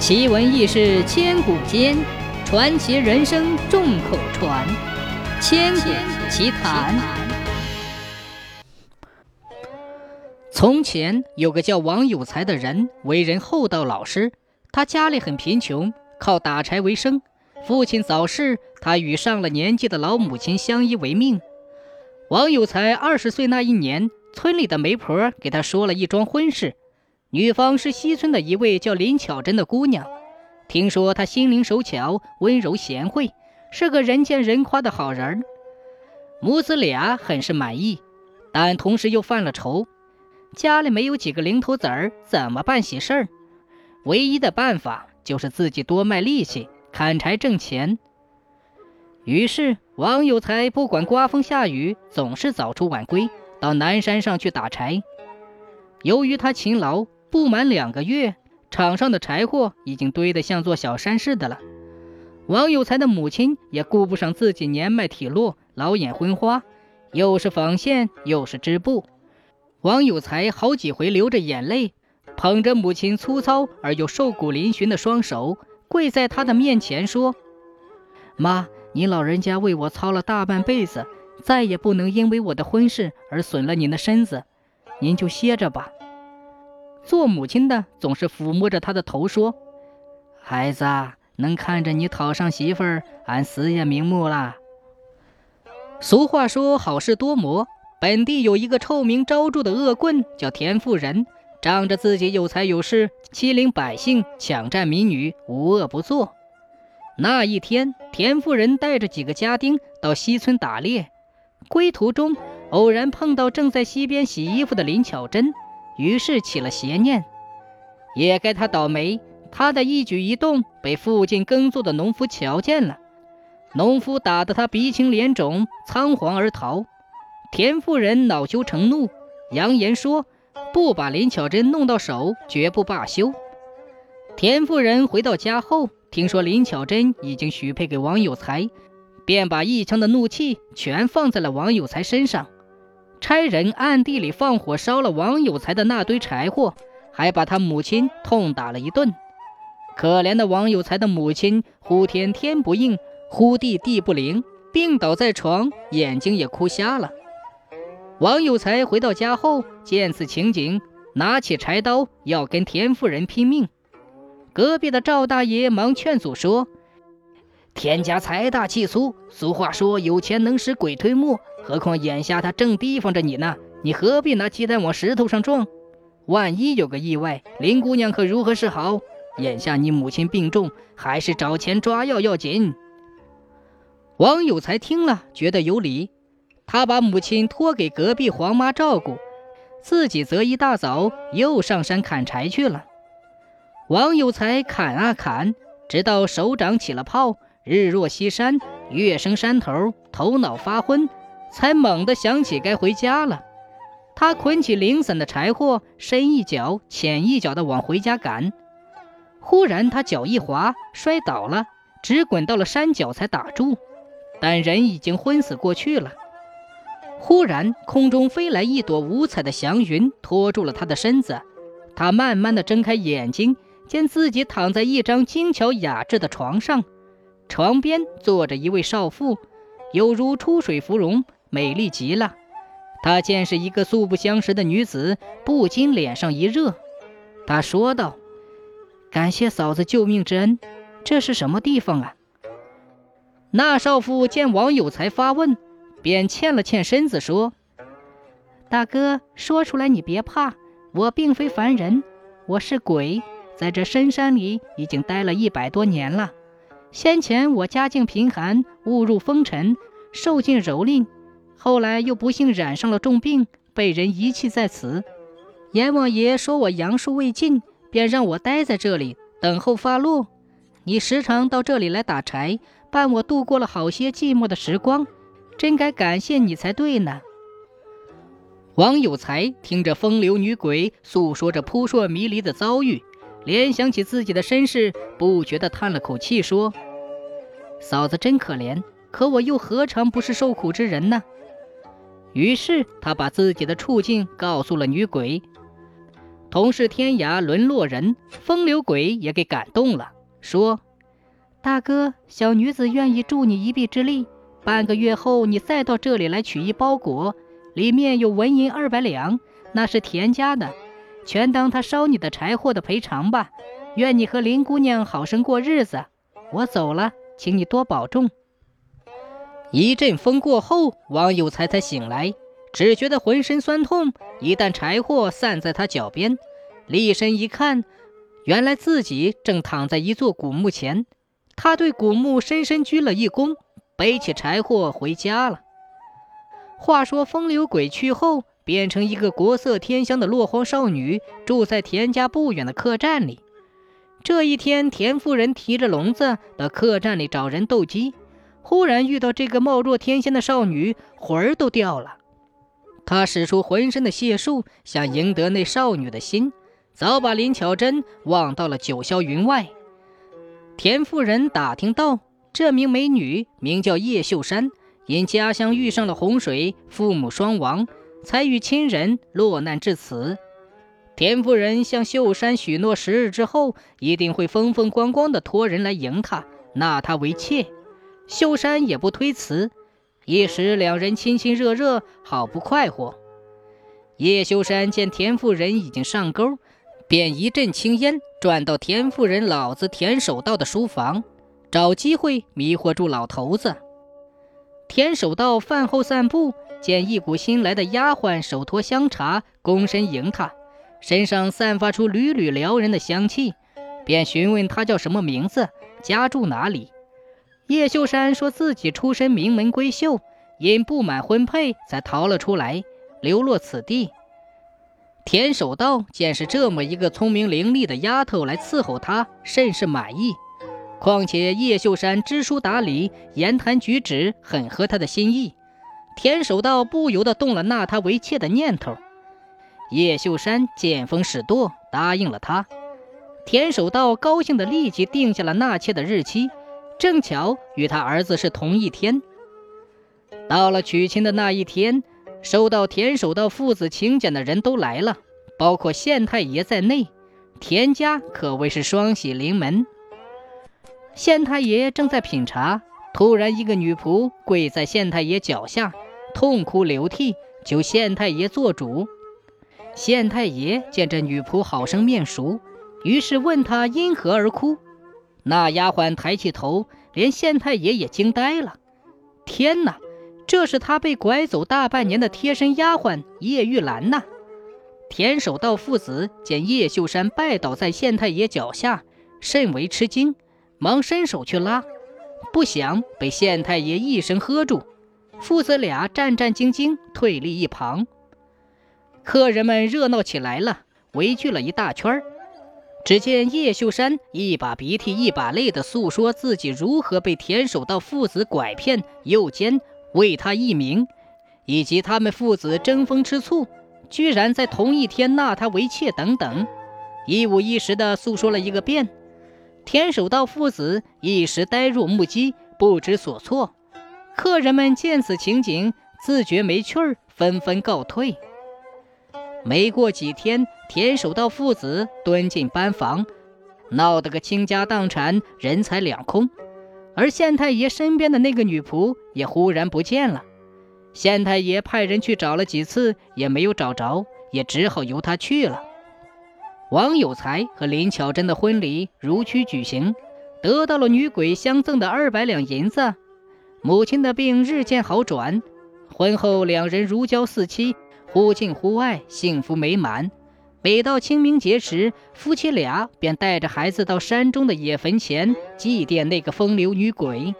奇闻异事千古间，传奇人生众口传。千古奇谈。从前有个叫王有才的人，为人厚道老实。他家里很贫穷，靠打柴为生。父亲早逝，他与上了年纪的老母亲相依为命。王有才二十岁那一年，村里的媒婆给他说了一桩婚事。女方是西村的一位叫林巧珍的姑娘，听说她心灵手巧、温柔贤惠，是个人见人夸的好人。母子俩很是满意，但同时又犯了愁，家里没有几个零头子儿，怎么办喜事儿？唯一的办法就是自己多卖力气，砍柴挣钱。于是王有才不管刮风下雨，总是早出晚归，到南山上去打柴。由于他勤劳。不满两个月，场上的柴火已经堆得像座小山似的了。王有才的母亲也顾不上自己年迈体弱、老眼昏花，又是纺线又是织布。王有才好几回流着眼泪，捧着母亲粗糙而又瘦骨嶙峋的双手，跪在她的面前说：“妈，您老人家为我操了大半辈子，再也不能因为我的婚事而损了您的身子，您就歇着吧。”做母亲的总是抚摸着他的头说：“孩子，能看着你讨上媳妇儿，俺死也瞑目了。”俗话说：“好事多磨。”本地有一个臭名昭著的恶棍，叫田富人，仗着自己有才有势，欺凌百姓，抢占民女，无恶不作。那一天，田富人带着几个家丁到西村打猎，归途中偶然碰到正在溪边洗衣服的林巧珍。于是起了邪念，也该他倒霉。他的一举一动被附近耕作的农夫瞧见了，农夫打得他鼻青脸肿，仓皇而逃。田妇人恼羞成怒，扬言说：“不把林巧珍弄到手，绝不罢休。”田妇人回到家后，听说林巧珍已经许配给王有才，便把一腔的怒气全放在了王有才身上。差人暗地里放火烧了王有才的那堆柴火，还把他母亲痛打了一顿。可怜的王有才的母亲，呼天天不应，呼地地不灵，病倒在床，眼睛也哭瞎了。王有才回到家后，见此情景，拿起柴刀要跟田夫人拼命。隔壁的赵大爷忙劝阻说：“田家财大气粗，俗话说有钱能使鬼推磨。”何况眼下他正提防着你呢，你何必拿鸡蛋往石头上撞？万一有个意外，林姑娘可如何是好？眼下你母亲病重，还是找钱抓药要紧。王有才听了，觉得有理，他把母亲托给隔壁黄妈照顾，自己则一大早又上山砍柴去了。王有才砍啊砍，直到手掌起了泡，日落西山，月升山头，头脑发昏。才猛地想起该回家了，他捆起零散的柴火，深一脚浅一脚地往回家赶。忽然他脚一滑，摔倒了，直滚到了山脚才打住，但人已经昏死过去了。忽然空中飞来一朵五彩的祥云，托住了他的身子。他慢慢地睁开眼睛，见自己躺在一张精巧雅致的床上，床边坐着一位少妇，犹如出水芙蓉。美丽极了，他见是一个素不相识的女子，不禁脸上一热。他说道：“感谢嫂子救命之恩，这是什么地方啊？”那少妇见王有才发问，便欠了欠身子说：“大哥，说出来你别怕，我并非凡人，我是鬼，在这深山里已经待了一百多年了。先前我家境贫寒，误入风尘，受尽蹂躏。”后来又不幸染上了重病，被人遗弃在此。阎王爷说我阳寿未尽，便让我待在这里等候发落。你时常到这里来打柴，伴我度过了好些寂寞的时光，真该感谢你才对呢。王有才听着风流女鬼诉说着扑朔迷离的遭遇，联想起自己的身世，不觉地叹了口气，说：“嫂子真可怜，可我又何尝不是受苦之人呢？”于是他把自己的处境告诉了女鬼。同是天涯沦落人，风流鬼也给感动了，说：“大哥，小女子愿意助你一臂之力。半个月后，你再到这里来取一包裹，里面有纹银二百两，那是田家的，全当他烧你的柴火的赔偿吧。愿你和林姑娘好生过日子。我走了，请你多保重。”一阵风过后，王有才才醒来。只觉得浑身酸痛，一担柴火散在他脚边，立身一看，原来自己正躺在一座古墓前。他对古墓深深鞠了一躬，背起柴火回家了。话说风流鬼去后，变成一个国色天香的落荒少女，住在田家不远的客栈里。这一天，田夫人提着笼子到客栈里找人斗鸡，忽然遇到这个貌若天仙的少女，魂儿都掉了。他使出浑身的解数，想赢得那少女的心，早把林巧珍忘到了九霄云外。田夫人打听到，这名美女名叫叶秀山，因家乡遇上了洪水，父母双亡，才与亲人落难至此。田夫人向秀山许诺，十日之后一定会风风光光的托人来迎她，纳她为妾。秀山也不推辞。一时两人亲亲热热，好不快活。叶修山见田夫人已经上钩，便一阵青烟转到田夫人老子田守道的书房，找机会迷惑住老头子。田守道饭后散步，见一股新来的丫鬟手托香茶，躬身迎他，身上散发出缕缕撩人的香气，便询问他叫什么名字，家住哪里。叶秀山说自己出身名门闺秀，因不满婚配才逃了出来，流落此地。田守道见是这么一个聪明伶俐的丫头来伺候他，甚是满意。况且叶秀山知书达理，言谈举止很合他的心意，田守道不由得动了纳他为妾的念头。叶秀山见风使舵，答应了他。田守道高兴的立即定下了纳妾的日期。正巧与他儿子是同一天。到了娶亲的那一天，收到田守道父子请柬的人都来了，包括县太爷在内。田家可谓是双喜临门。县太爷正在品茶，突然一个女仆跪在县太爷脚下，痛哭流涕，求县太爷做主。县太爷见这女仆好生面熟，于是问她因何而哭。那丫鬟抬起头，连县太爷也惊呆了。天哪，这是他被拐走大半年的贴身丫鬟叶玉兰呐！田守道父子见叶秀山拜倒在县太爷脚下，甚为吃惊，忙伸手去拉，不想被县太爷一声喝住，父子俩战战兢兢退立一旁。客人们热闹起来了，围聚了一大圈儿。只见叶秀山一把鼻涕一把泪地诉说自己如何被田守道父子拐骗诱奸，为他一名，以及他们父子争风吃醋，居然在同一天纳他为妾等等，一五一十地诉说了一个遍。田守道父子一时呆若木鸡，不知所措。客人们见此情景，自觉没趣儿，纷纷告退。没过几天，田守道父子蹲进班房，闹得个倾家荡产、人财两空。而县太爷身边的那个女仆也忽然不见了。县太爷派人去找了几次，也没有找着，也只好由他去了。王有才和林巧珍的婚礼如期举行，得到了女鬼相赠的二百两银子。母亲的病日渐好转，婚后两人如胶似漆。忽近忽爱，幸福美满。每到清明节时，夫妻俩便带着孩子到山中的野坟前祭奠那个风流女鬼。